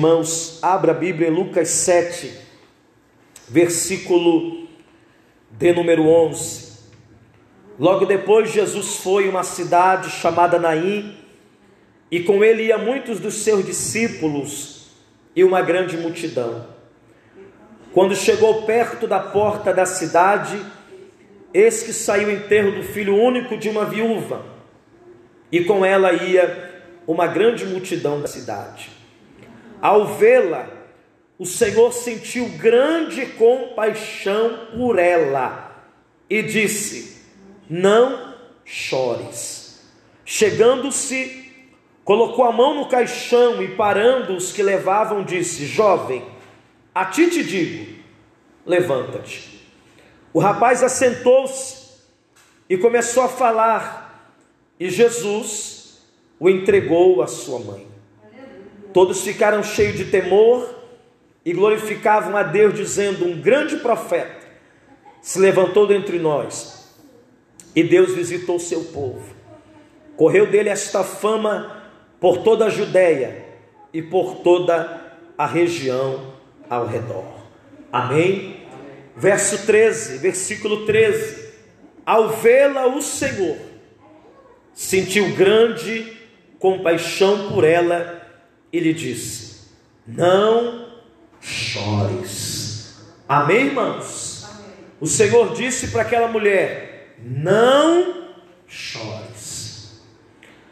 Irmãos, abra a Bíblia em Lucas 7, versículo de número 11. Logo depois, Jesus foi a uma cidade chamada Naim, e com ele ia muitos dos seus discípulos e uma grande multidão. Quando chegou perto da porta da cidade, eis que saiu o enterro do filho único de uma viúva, e com ela ia uma grande multidão da cidade. Ao vê-la, o Senhor sentiu grande compaixão por ela e disse: Não chores. Chegando-se, colocou a mão no caixão e, parando os que levavam, disse: Jovem, a ti te digo, levanta-te. O rapaz assentou-se e começou a falar, e Jesus o entregou à sua mãe. Todos ficaram cheios de temor e glorificavam a Deus, dizendo: Um grande profeta se levantou dentre nós e Deus visitou seu povo. Correu dele esta fama por toda a Judéia e por toda a região ao redor. Amém? Verso 13, versículo 13: Ao vê-la, o Senhor sentiu grande compaixão por ela e lhe disse: Não chores. Amém, irmãos? Amém. O Senhor disse para aquela mulher: Não chores.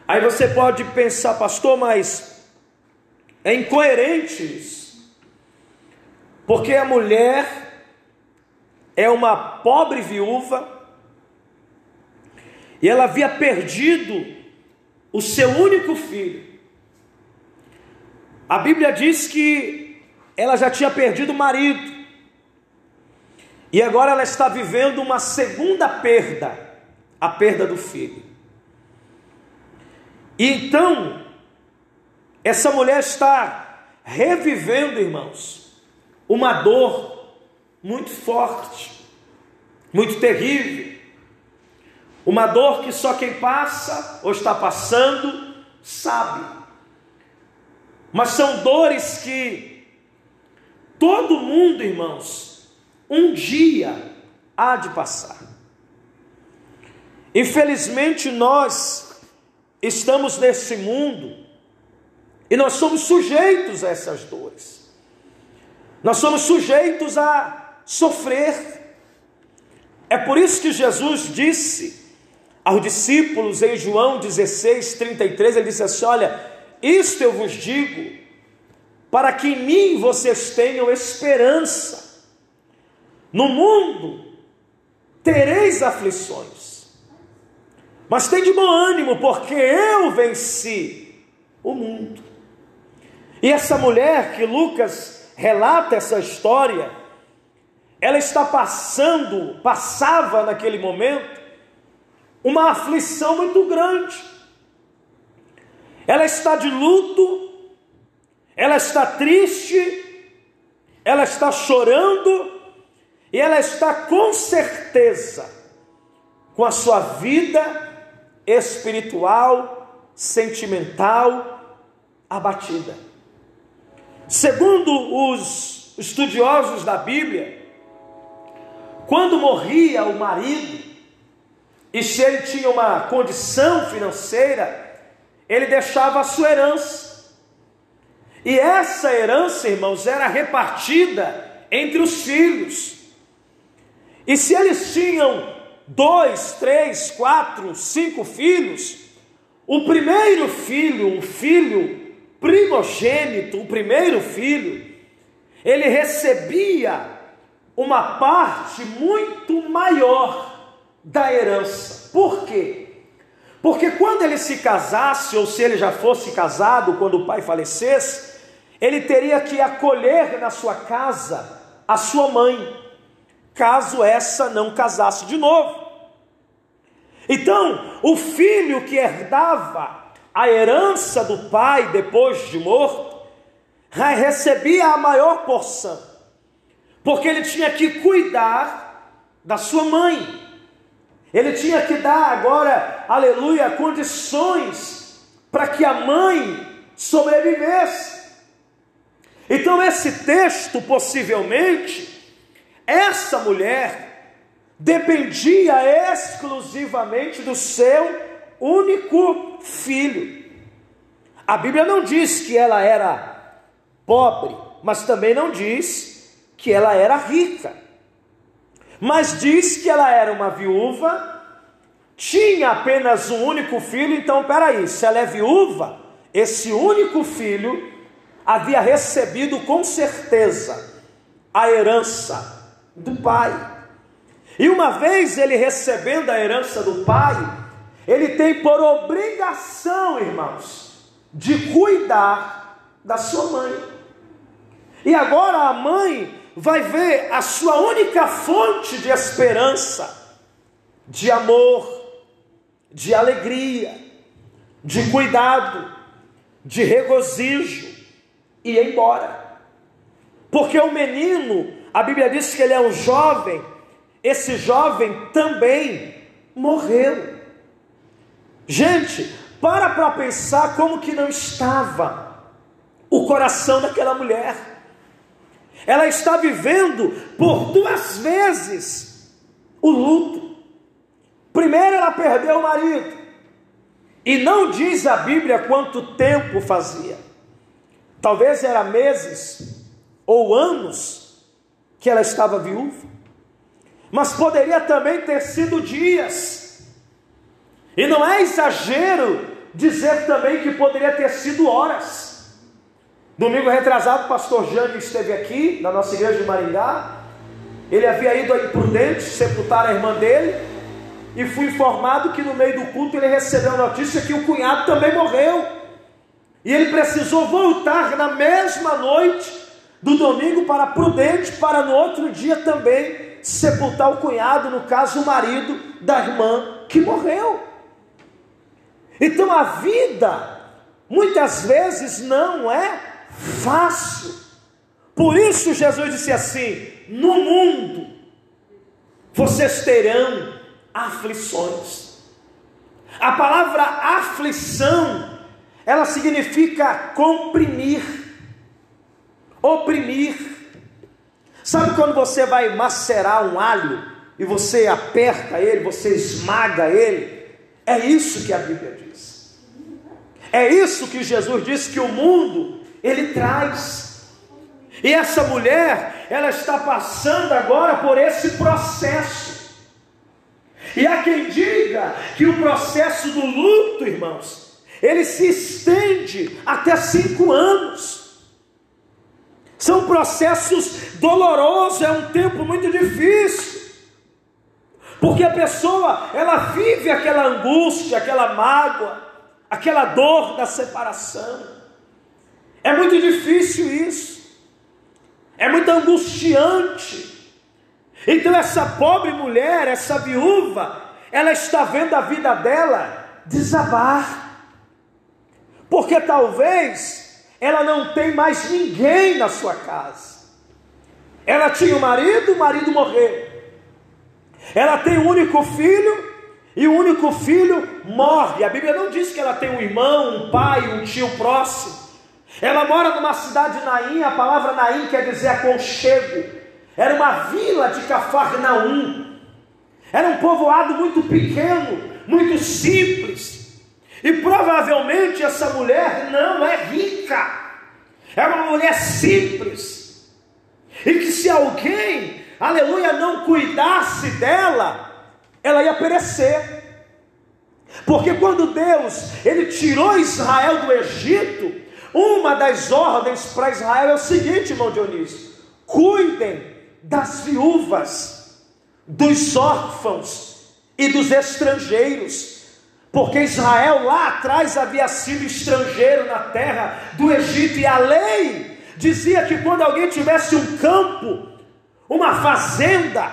Aí você pode pensar, pastor, mas é incoerente isso. Porque a mulher é uma pobre viúva e ela havia perdido o seu único filho. A Bíblia diz que ela já tinha perdido o marido. E agora ela está vivendo uma segunda perda, a perda do filho. E então, essa mulher está revivendo, irmãos, uma dor muito forte, muito terrível. Uma dor que só quem passa ou está passando sabe. Mas são dores que todo mundo, irmãos, um dia há de passar. Infelizmente, nós estamos nesse mundo e nós somos sujeitos a essas dores. Nós somos sujeitos a sofrer. É por isso que Jesus disse aos discípulos em João 16, 33, ele disse assim: Olha, isto eu vos digo, para que em mim vocês tenham esperança. No mundo tereis aflições, mas tem de bom ânimo, porque eu venci o mundo. E essa mulher que Lucas relata essa história, ela está passando, passava naquele momento, uma aflição muito grande ela está de luto, ela está triste, ela está chorando e ela está com certeza com a sua vida espiritual, sentimental abatida. Segundo os estudiosos da Bíblia, quando morria o marido, e se ele tinha uma condição financeira, ele deixava a sua herança. E essa herança, irmãos, era repartida entre os filhos. E se eles tinham dois, três, quatro, cinco filhos, o primeiro filho, o filho primogênito, o primeiro filho, ele recebia uma parte muito maior da herança. Por quê? Porque quando ele se casasse, ou se ele já fosse casado, quando o pai falecesse, ele teria que acolher na sua casa a sua mãe, caso essa não casasse de novo. Então, o filho que herdava a herança do pai depois de morto, recebia a maior porção, porque ele tinha que cuidar da sua mãe. Ele tinha que dar agora, aleluia, condições para que a mãe sobrevivesse. Então, esse texto, possivelmente, essa mulher dependia exclusivamente do seu único filho. A Bíblia não diz que ela era pobre, mas também não diz que ela era rica. Mas diz que ela era uma viúva, tinha apenas um único filho, então peraí, se ela é viúva, esse único filho havia recebido com certeza a herança do pai. E uma vez ele recebendo a herança do pai, ele tem por obrigação, irmãos, de cuidar da sua mãe. E agora a mãe vai ver a sua única fonte de esperança, de amor, de alegria, de cuidado, de regozijo, e embora. Porque o menino, a Bíblia diz que ele é um jovem, esse jovem também morreu. Gente, para para pensar como que não estava o coração daquela mulher. Ela está vivendo por duas vezes o luto. Primeiro ela perdeu o marido. E não diz a Bíblia quanto tempo fazia. Talvez era meses ou anos que ela estava viúva, mas poderia também ter sido dias. E não é exagero dizer também que poderia ter sido horas. Domingo retrasado, o pastor Jânio esteve aqui, na nossa igreja de Maringá. Ele havia ido a Imprudente sepultar a irmã dele. E fui informado que no meio do culto ele recebeu a notícia que o cunhado também morreu. E ele precisou voltar na mesma noite do domingo para Prudente, para no outro dia também sepultar o cunhado, no caso o marido da irmã que morreu. Então a vida muitas vezes não é fácil. Por isso Jesus disse assim: no mundo vocês terão aflições. A palavra aflição ela significa comprimir, oprimir. Sabe quando você vai macerar um alho e você aperta ele, você esmaga ele? É isso que a Bíblia diz. É isso que Jesus disse que o mundo ele traz. E essa mulher, ela está passando agora por esse processo. E há quem diga que o processo do luto, irmãos, ele se estende até cinco anos. São processos dolorosos, é um tempo muito difícil. Porque a pessoa, ela vive aquela angústia, aquela mágoa, aquela dor da separação. É muito difícil isso. É muito angustiante. Então essa pobre mulher, essa viúva, ela está vendo a vida dela desabar porque talvez ela não tem mais ninguém na sua casa. Ela tinha um marido, o marido morreu. Ela tem um único filho e o único filho morre. A Bíblia não diz que ela tem um irmão, um pai, um tio próximo. Ela mora numa cidade Naim, a palavra Naim quer dizer aconchego. Era uma vila de Cafarnaum. Era um povoado muito pequeno, muito simples. E provavelmente essa mulher não é rica, é uma mulher simples. E que se alguém, aleluia, não cuidasse dela, ela ia perecer. Porque quando Deus, ele tirou Israel do Egito, uma das ordens para Israel é o seguinte, irmão Dionísio: cuidem das viúvas, dos órfãos e dos estrangeiros. Porque Israel lá atrás havia sido estrangeiro na terra do Egito, e a lei dizia que quando alguém tivesse um campo, uma fazenda,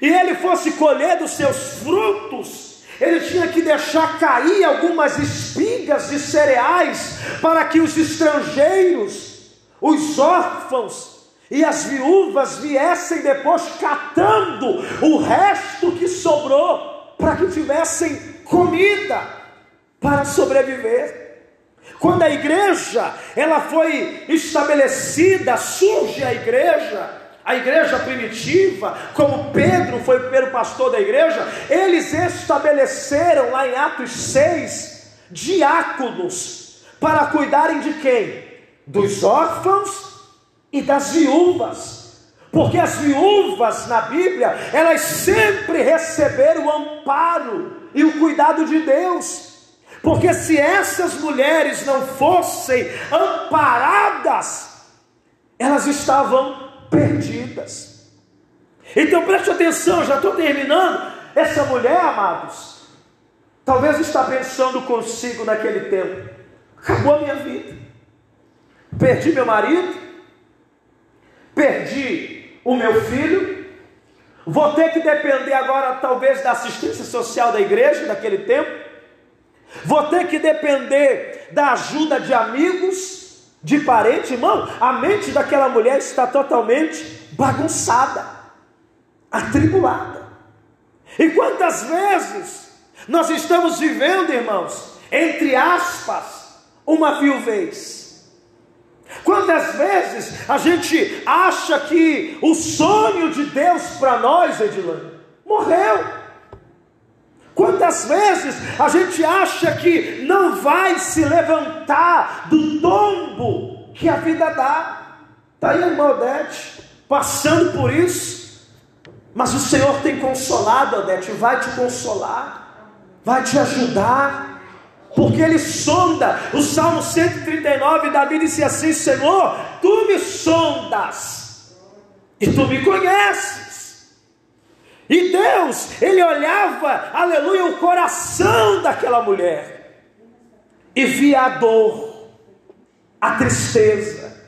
e ele fosse colher dos seus frutos, ele tinha que deixar cair algumas espigas de cereais para que os estrangeiros, os órfãos e as viúvas viessem depois catando o resto que sobrou para que tivessem comida para sobreviver. Quando a igreja ela foi estabelecida, surge a igreja, a igreja primitiva, como Pedro foi o primeiro pastor da igreja, eles estabeleceram lá em Atos 6 diáconos para cuidarem de quem? Dos órfãos e das viúvas. Porque as viúvas na Bíblia, elas sempre receberam o amparo e o cuidado de Deus. Porque se essas mulheres não fossem amparadas, elas estavam perdidas. Então preste atenção, já estou terminando. Essa mulher, amados, talvez está pensando consigo naquele tempo: acabou a minha vida, perdi meu marido, perdi o meu filho, vou ter que depender agora, talvez, da assistência social da igreja naquele tempo. Vou ter que depender da ajuda de amigos, de parentes, irmão. A mente daquela mulher está totalmente bagunçada, atribulada. E quantas vezes nós estamos vivendo, irmãos, entre aspas, uma viuvez. Quantas vezes a gente acha que o sonho de Deus para nós, Edilane, morreu. Quantas vezes a gente acha que não vai se levantar do tombo que a vida dá? Está aí a irmã Odete, passando por isso, mas o Senhor tem consolado, Odete, vai te consolar, vai te ajudar, porque Ele sonda. O Salmo 139, Davi disse assim: Senhor, tu me sondas e tu me conheces. E Deus, ele olhava, aleluia, o coração daquela mulher e via a dor, a tristeza,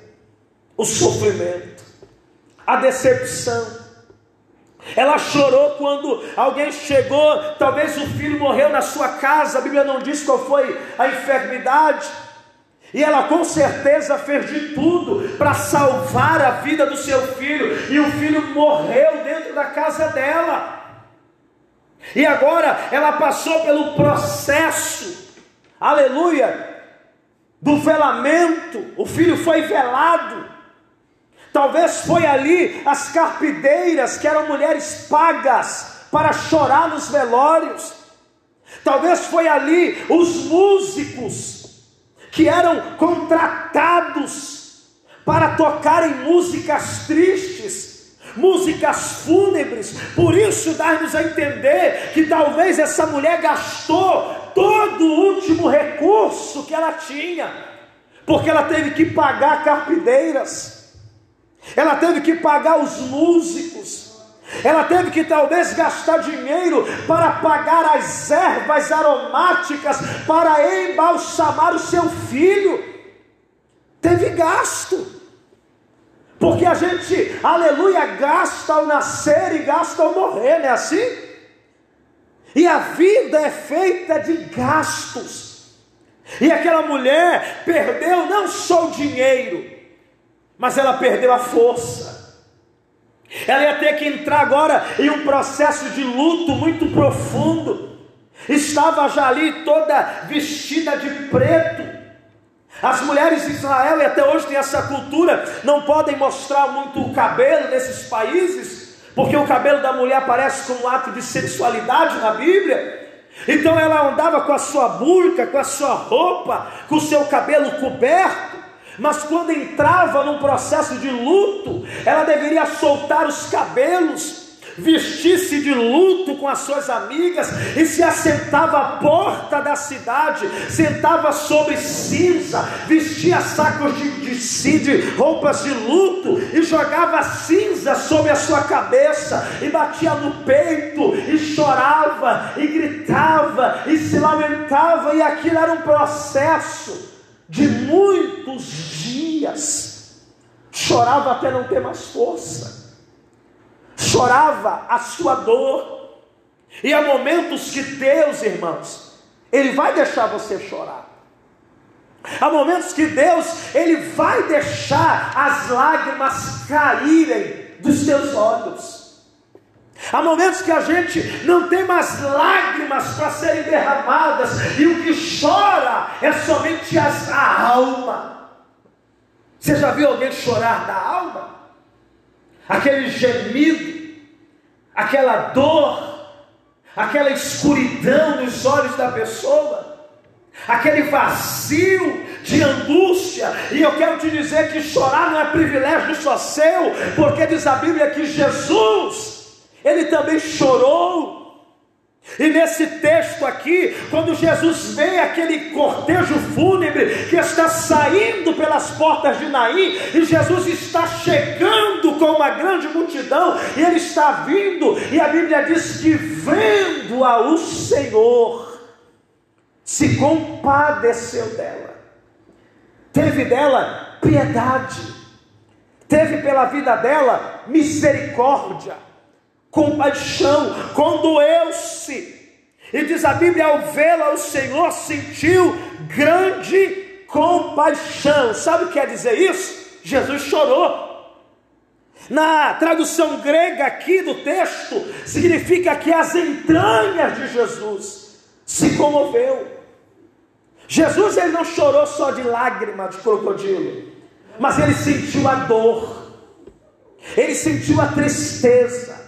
o sofrimento, a decepção. Ela chorou quando alguém chegou, talvez o filho morreu na sua casa, a Bíblia não diz qual foi a enfermidade. E ela com certeza fez de tudo para salvar a vida do seu filho, e o filho morreu dentro da casa dela. E agora ela passou pelo processo, aleluia, do velamento. O filho foi velado. Talvez foi ali as carpideiras, que eram mulheres pagas para chorar nos velórios. Talvez foi ali os músicos que eram contratados para tocarem músicas tristes, músicas fúnebres. Por isso dá-nos a entender que talvez essa mulher gastou todo o último recurso que ela tinha, porque ela teve que pagar carpideiras, ela teve que pagar os músicos, ela teve que talvez gastar dinheiro para pagar as ervas aromáticas para embalsamar o seu filho. Teve gasto. Porque a gente, aleluia, gasta ao nascer e gasta ao morrer, não é assim? E a vida é feita de gastos. E aquela mulher perdeu não só o dinheiro, mas ela perdeu a força ela ia ter que entrar agora em um processo de luto muito profundo. Estava já ali toda vestida de preto. As mulheres de Israel, e até hoje tem essa cultura, não podem mostrar muito o cabelo nesses países, porque o cabelo da mulher aparece como um ato de sexualidade na Bíblia. Então ela andava com a sua burca, com a sua roupa, com o seu cabelo coberto. Mas quando entrava num processo de luto, ela deveria soltar os cabelos, vestir-se de luto com as suas amigas e se assentava à porta da cidade, sentava sobre cinza, vestia sacos de, de, de roupas de luto e jogava cinza sobre a sua cabeça e batia no peito e chorava e gritava e se lamentava, e aquilo era um processo de muitos dias, chorava até não ter mais força, chorava a sua dor, e há momentos que Deus, irmãos, Ele vai deixar você chorar. Há momentos que Deus, Ele vai deixar as lágrimas caírem dos teus olhos. Há momentos que a gente não tem mais lágrimas para serem derramadas, e o que chora é somente as, a alma. Você já viu alguém chorar da alma? Aquele gemido, aquela dor, aquela escuridão nos olhos da pessoa, aquele vazio de angústia, e eu quero te dizer que chorar não é privilégio só seu, porque diz a Bíblia que Jesus ele também chorou. E nesse texto aqui, quando Jesus vê aquele cortejo fúnebre que está saindo pelas portas de Naim, e Jesus está chegando com uma grande multidão, e ele está vindo, e a Bíblia diz que vendo-a o Senhor, se compadeceu dela, teve dela piedade, teve pela vida dela misericórdia compaixão, condoeu-se. E diz a Bíblia: ao vê-la, o Senhor sentiu grande compaixão. Sabe o que quer dizer isso? Jesus chorou. Na tradução grega aqui do texto, significa que as entranhas de Jesus se comoveu. Jesus ele não chorou só de lágrima de crocodilo, mas ele sentiu a dor, ele sentiu a tristeza,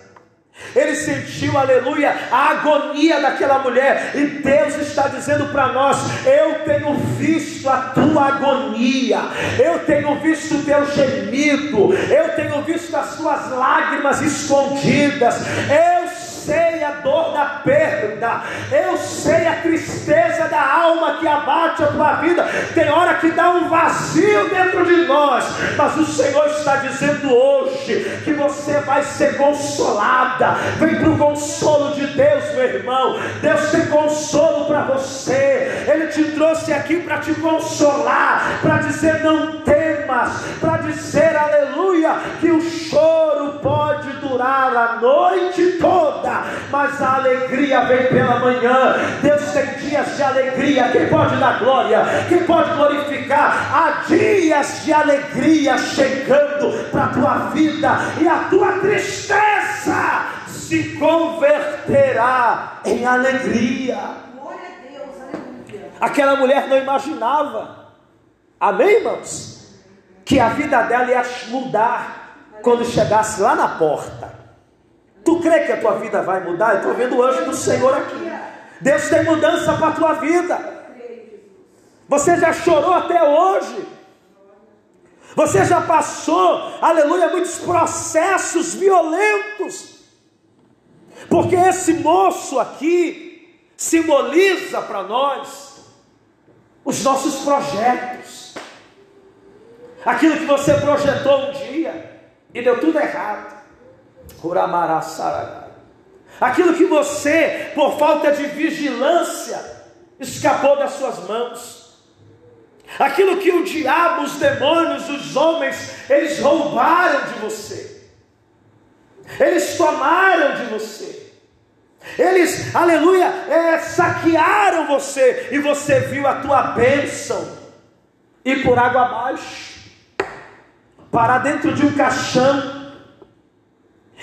ele sentiu, aleluia, a agonia daquela mulher, e Deus está dizendo para nós: Eu tenho visto a tua agonia, eu tenho visto o teu gemido, eu tenho visto as tuas lágrimas escondidas, eu sei a dor da perda, eu sei a tristeza da alma que abate a tua vida. Tem hora que dá um vazio dentro de nós, mas o Senhor está dizendo hoje que você vai ser consolada. Vem para o consolo de Deus, meu irmão. Deus tem consolo para você. Ele te trouxe aqui para te consolar, para dizer não temas, para dizer aleluia que o choro pode durar a noite toda mas a alegria vem pela manhã. Deus tem dias de alegria. Quem pode dar glória? Quem pode glorificar? Há dias de alegria chegando para a tua vida, e a tua tristeza se converterá em alegria. Aquela mulher não imaginava, amém, irmãos? Que a vida dela ia mudar quando chegasse lá na porta. Tu crê que a tua vida vai mudar? Eu estou vendo o anjo do Senhor aqui. Deus tem mudança para a tua vida. Você já chorou até hoje. Você já passou, aleluia, muitos processos violentos. Porque esse moço aqui simboliza para nós os nossos projetos. Aquilo que você projetou um dia e deu tudo errado. Aquilo que você, por falta de vigilância, escapou das suas mãos. Aquilo que o diabo, os demônios, os homens, eles roubaram de você. Eles tomaram de você. Eles, aleluia, é, saquearam você. E você viu a tua bênção ir por água abaixo, parar dentro de um caixão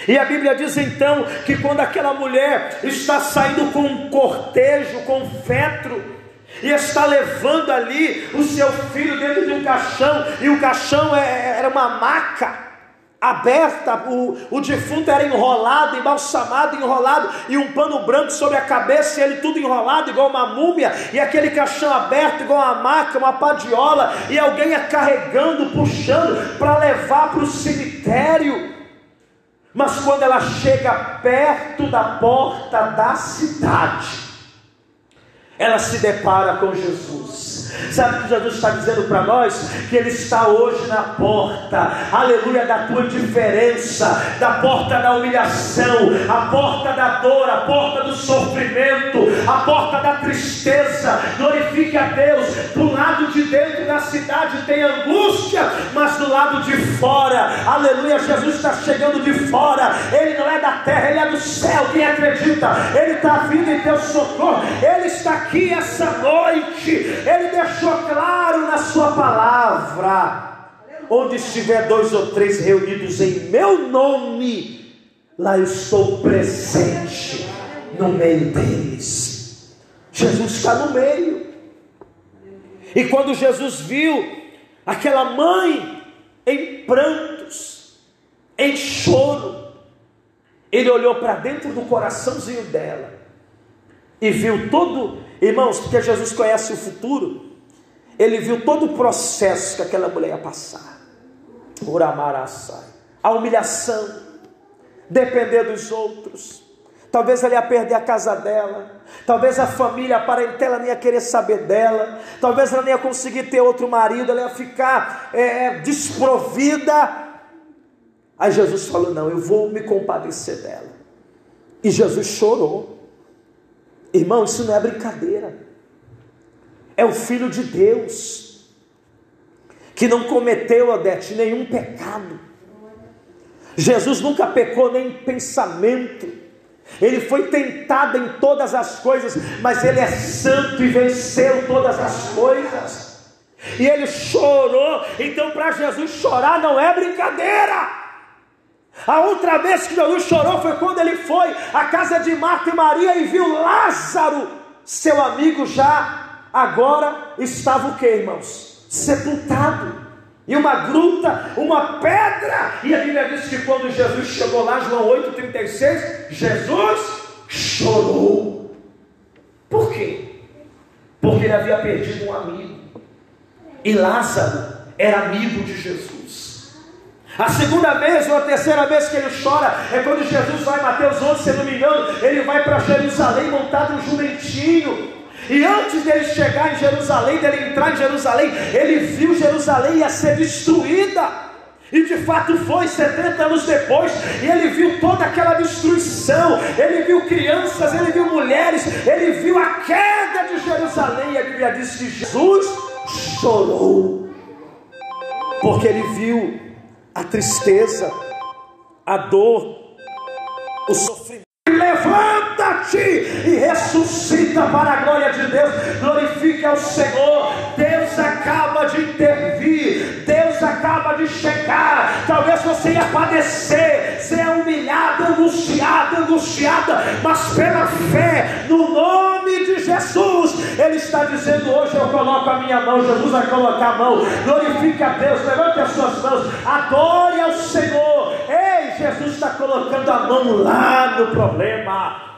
e a Bíblia diz então que quando aquela mulher está saindo com um cortejo, com um fetro, e está levando ali o seu filho dentro de um caixão, e o caixão é, é, era uma maca aberta, o, o defunto era enrolado, embalsamado, enrolado, e um pano branco sobre a cabeça, e ele tudo enrolado, igual uma múmia, e aquele caixão aberto, igual uma maca, uma padiola, e alguém ia carregando, puxando, para levar para o cemitério. Mas quando ela chega perto da porta da cidade, ela se depara com Jesus. Sabe que Jesus está dizendo para nós? Que Ele está hoje na porta, aleluia, da tua indiferença, da porta da humilhação, a porta da dor, a porta do sofrimento, a porta da tristeza. Glorifique a Deus. Do lado de dentro da cidade tem angústia, mas do lado de fora, aleluia, Jesus está chegando de fora. Ele não é da terra, ele é do céu. Quem acredita? Ele está vindo em teu socorro. Ele está aqui essa noite. Ele deixou claro na Sua palavra: onde estiver dois ou três reunidos em meu nome, lá eu estou presente no meio deles. Jesus está no meio. E quando Jesus viu aquela mãe em prantos, em choro, ele olhou para dentro do coraçãozinho dela e viu todo, irmãos, porque Jesus conhece o futuro, ele viu todo o processo que aquela mulher ia passar. Uramaraçai. A humilhação, depender dos outros. Talvez ela ia perder a casa dela. Talvez a família, a parentela não ia querer saber dela. Talvez ela não ia conseguir ter outro marido. Ela ia ficar é, é desprovida. Aí Jesus falou: Não, eu vou me compadecer dela. E Jesus chorou. Irmão, isso não é brincadeira. É o Filho de Deus, que não cometeu, Odete, nenhum pecado. Jesus nunca pecou nem em pensamento. Ele foi tentado em todas as coisas, mas ele é santo e venceu todas as coisas. E ele chorou, então para Jesus chorar não é brincadeira. A outra vez que Jesus chorou foi quando ele foi à casa de Marta e Maria e viu Lázaro, seu amigo, já agora estava o que, irmãos? Sepultado. E uma gruta, uma pedra. E a Bíblia diz que quando Jesus chegou lá, João 8,36, Jesus chorou. Por quê? Porque ele havia perdido um amigo. E Lázaro era amigo de Jesus. A segunda vez ou a terceira vez que ele chora é quando Jesus vai, Mateus 11, se não me engano, ele vai para Jerusalém montado um jumentinho. E antes dele chegar em Jerusalém, dele entrar em Jerusalém, ele viu Jerusalém ia ser destruída. E de fato foi 70 anos depois, e ele viu toda aquela destruição, ele viu crianças, ele viu mulheres, ele viu a queda de Jerusalém. E a Bíblia diz que Jesus chorou, porque ele viu a tristeza, a dor, o sofrimento. Levanta-te e ressuscita para a glória de Deus. Glorifique ao Senhor. Deus acaba de intervir. Deus acaba de chegar. Talvez você ia padecer, ser humilhado, angustiado, angustiada, mas pela fé, no nome de Jesus, Ele está dizendo: hoje eu coloco a minha mão. Jesus vai colocar a mão. Glorifique a Deus. Levante as suas mãos. Adore ao Senhor. Ei, Jesus está colocando a mão lá no problema.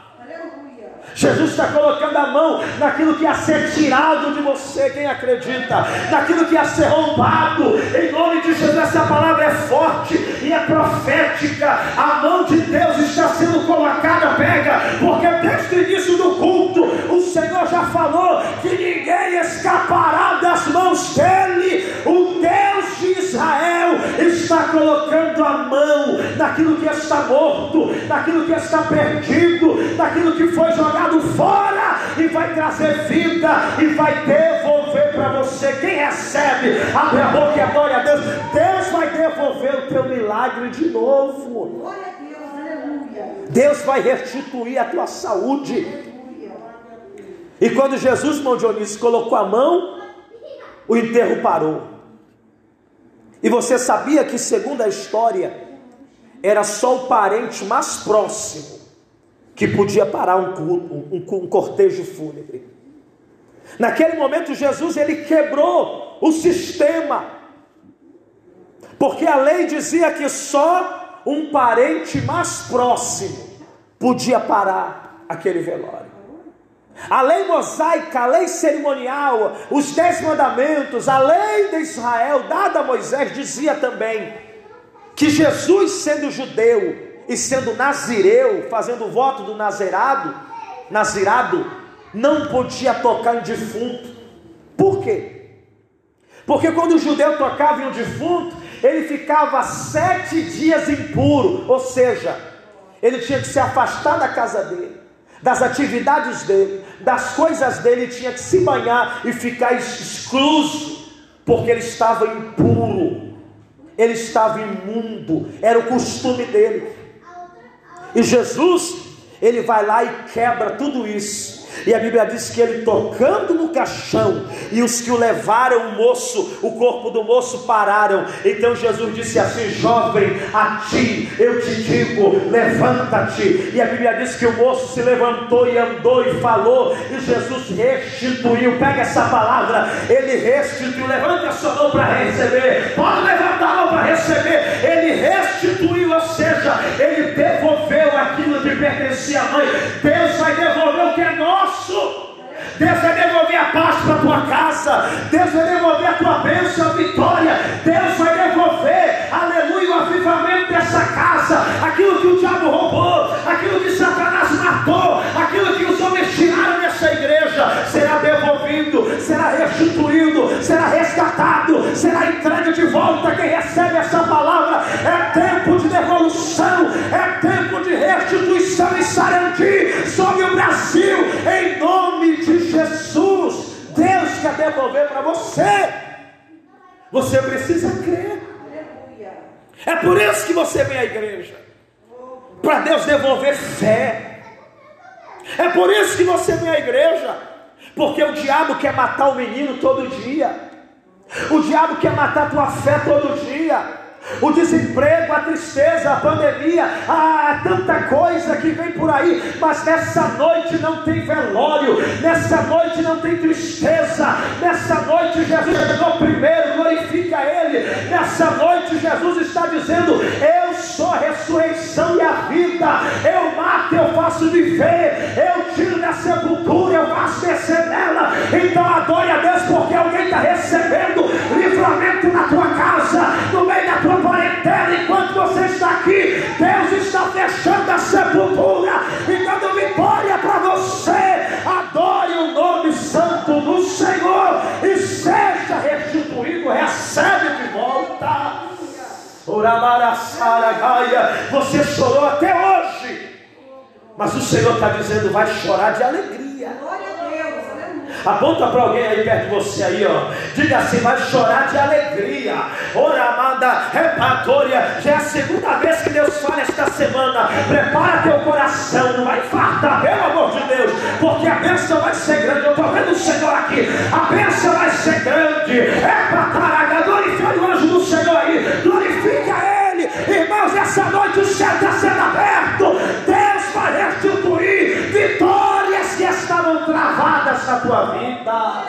Jesus está colocando a mão naquilo que ia ser tirado de você, quem acredita, naquilo que ia ser roubado, em nome de Jesus. Essa palavra é forte e é profética. A mão de Deus está sendo colocada, pega, porque desde o início do culto, o Senhor já falou que ninguém escapará das mãos dele. O Deus de Israel está colocando a mão naquilo que está morto, naquilo que está perdido, naquilo que foi jogado jogado fora e vai trazer vida e vai devolver para você. Quem recebe, abre a boca e adore a Deus. Deus vai devolver o teu milagre de novo. Deus vai restituir a tua saúde. E quando Jesus, irmão Dionísio, colocou a mão, o enterro parou. E você sabia que, segundo a história, era só o parente mais próximo que podia parar um, um, um, um cortejo fúnebre. Naquele momento, Jesus ele quebrou o sistema, porque a lei dizia que só um parente mais próximo podia parar aquele velório. A lei mosaica, a lei cerimonial, os dez mandamentos, a lei de Israel dada a Moisés dizia também que Jesus, sendo judeu, e sendo nazireu, fazendo o voto do nazirado, nazirado, não podia tocar em defunto. Por quê? Porque quando o judeu tocava em um defunto, ele ficava sete dias impuro, ou seja, ele tinha que se afastar da casa dele, das atividades dele, das coisas dele, tinha que se banhar e ficar excluso, porque ele estava impuro, ele estava imundo, era o costume dele. E Jesus, ele vai lá e quebra tudo isso. E a Bíblia diz que ele tocando no caixão, e os que o levaram, o moço, o corpo do moço pararam. Então Jesus disse assim: Jovem, a ti eu te digo, levanta-te. E a Bíblia diz que o moço se levantou e andou e falou, e Jesus restituiu. Pega essa palavra, ele restituiu. Levanta a sua mão para receber. Pode levantar a mão para receber. Ele restituiu, ou seja, ele devolveu aquilo que pertencia à mãe. Deus vai devolver o que é nosso. Deus vai devolver a paz para a tua casa. Deus vai devolver a tua bênção, a vitória. Deus vai devolver, aleluia, o avivamento dessa casa. Aquilo que o diabo roubou, aquilo que Satanás matou, aquilo que os homens tiraram dessa igreja, será devolvido, será restituído, será resgatado, será entregue de volta. Quem recebe restituição e sarandi sobre o Brasil, em nome de Jesus. Deus quer devolver para você. Você precisa crer. É por isso que você vem à igreja. Para Deus devolver fé. É por isso que você vem à igreja. Porque o diabo quer matar o menino todo dia. O diabo quer matar a tua fé todo dia o desemprego, a tristeza, a pandemia, há tanta coisa que vem por aí, mas nessa noite não tem velório, nessa noite não tem tristeza, nessa noite Jesus chegou primeiro, glorifica Ele, nessa noite Jesus está dizendo: Eu sou a ressurreição e a vida, eu mato, eu faço viver, fechando a sepultura e dando vitória para você. Adore o nome santo do Senhor e seja restituído, recebe de volta. Você chorou até hoje, mas o Senhor está dizendo: vai chorar de alegria. Aponta para alguém aí perto de você aí, ó. Diga assim, vai chorar de alegria. Oramanda, repatória. Já é a segunda vez que Deus fala esta semana. Prepara teu coração, não vai infartar, pelo amor de Deus. Porque a bênção vai ser grande. Eu estou vendo o Senhor aqui. A bênção vai ser grande. É para o anjo do Senhor aí. Glorifica Ele. Irmãos, essa noite o céu está sendo aberto. Tua vida.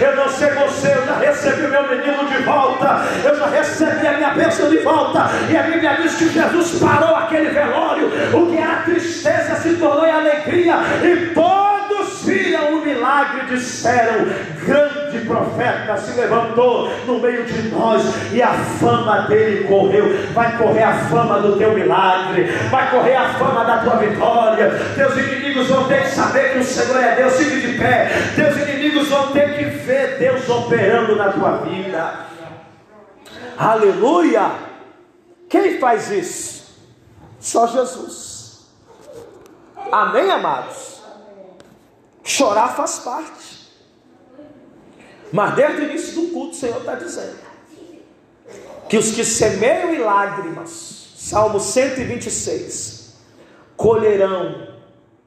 Eu não sei você, eu já recebi o meu menino de volta, eu já recebi a minha bênção de volta, e a Bíblia diz que Jesus parou aquele velório, o que era tristeza se tornou em alegria, e todos viram o milagre, disseram: grande profeta se levantou no meio de nós, e a fama dele correu. Vai correr a fama do teu milagre, vai correr a fama da tua vitória. Teus inimigos vão ter que saber que o Senhor é Deus, fique de pé. Teus inimigos vão ter que ver Deus operando na tua vida. Aleluia! Quem faz isso? Só Jesus. Amém, amados? Chorar faz parte. Mas desde o início do culto, o Senhor está dizendo que os que semeiam em lágrimas, Salmo 126, colherão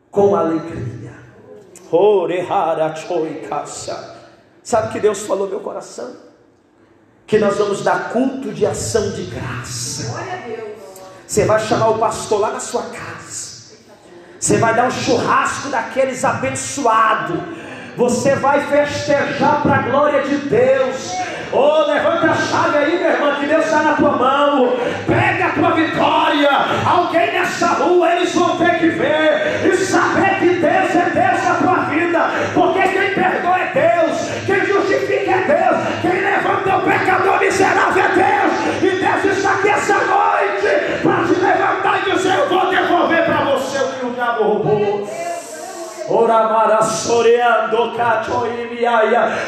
com alegria. Sabe o que Deus falou no meu coração? Que nós vamos dar culto de ação de graça. Você vai chamar o pastor lá na sua casa. Você vai dar um churrasco daqueles abençoados. Você vai festejar para a glória de Deus. Oh, levanta a chave aí, meu irmão, que Deus está na tua mão. Pega a tua vitória. Alguém nessa rua, eles vão ter que ver e saber que Deus é Deus na tua vida. Porque quem perdoa é Deus, quem justifica é Deus, quem levanta o pecador miserável é Deus. E Deus está aqui essa noite para te levantar e dizer: Eu vou devolver para você o que o diabo roubou.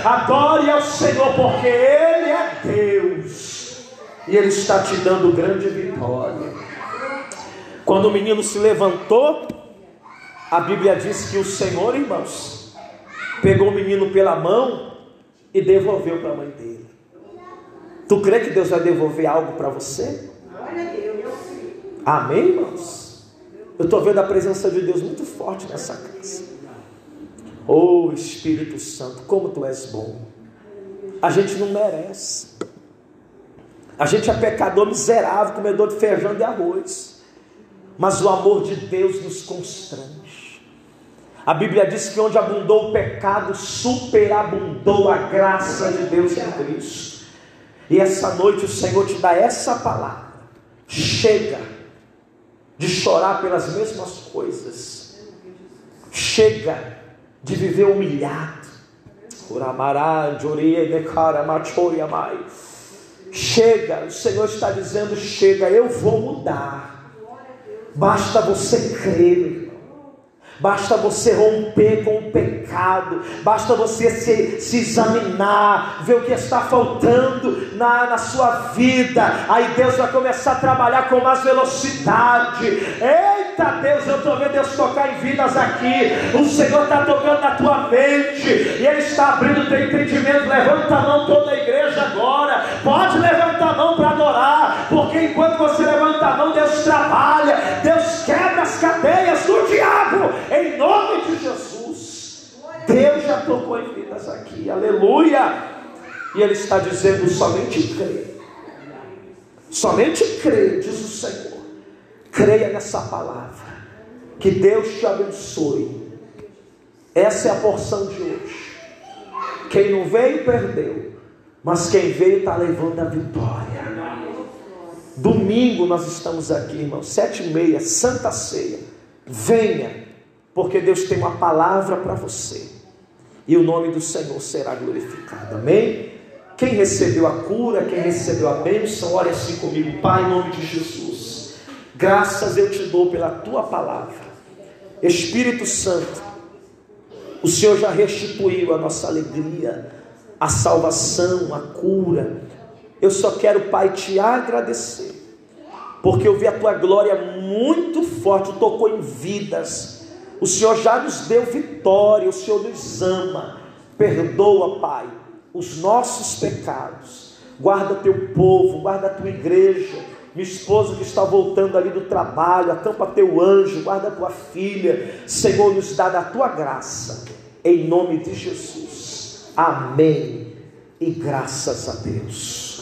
Adore ao Senhor, porque Ele é Deus. E Ele está te dando grande vitória. Quando o menino se levantou, a Bíblia diz que o Senhor, irmãos, pegou o menino pela mão e devolveu para a mãe dele. Tu crê que Deus vai devolver algo para você? Amém, irmãos? Eu estou vendo a presença de Deus muito forte nessa casa. Oh Espírito Santo, como tu és bom. A gente não merece. A gente é pecador miserável, comedor de feijão e arroz. Mas o amor de Deus nos constrange. A Bíblia diz que onde abundou o pecado, superabundou a graça de Deus em Cristo. E essa noite o Senhor te dá essa palavra. Chega de chorar pelas mesmas coisas. Chega de viver humilhado. Chega, o Senhor está dizendo: chega, eu vou mudar. Basta você crer, Basta você romper com o pecado, basta você se, se examinar, ver o que está faltando na, na sua vida. Aí Deus vai começar a trabalhar com mais velocidade. Eita Deus, eu estou vendo Deus tocar em vidas aqui. O Senhor está tocando na tua mente, e Ele está abrindo teu entendimento. Levanta a mão toda a igreja agora. Pode levantar a mão para adorar, porque enquanto você levanta a mão, Deus trabalha, Deus quebra as cadeias do diabo em nome de Jesus. Deus já tocou em vidas aqui, aleluia. E Ele está dizendo: somente crê, somente crê, diz o Senhor. Creia nessa palavra, que Deus te abençoe. Essa é a porção de hoje. Quem não veio, perdeu, mas quem veio está levando a vitória. Domingo nós estamos aqui, irmão, sete e meia, Santa Ceia. Venha porque Deus tem uma palavra para você, e o nome do Senhor será glorificado, amém? Quem recebeu a cura, quem recebeu a bênção, ore assim comigo, Pai, em nome de Jesus, graças eu te dou pela tua palavra, Espírito Santo, o Senhor já restituiu a nossa alegria, a salvação, a cura, eu só quero, Pai, te agradecer, porque eu vi a tua glória muito forte, tocou em vidas, o Senhor já nos deu vitória, o Senhor nos ama. Perdoa, Pai, os nossos pecados. Guarda teu povo, guarda a tua igreja. Minha esposa que está voltando ali do trabalho, acampa teu anjo, guarda tua filha. Senhor, nos dá da tua graça. Em nome de Jesus. Amém. E graças a Deus.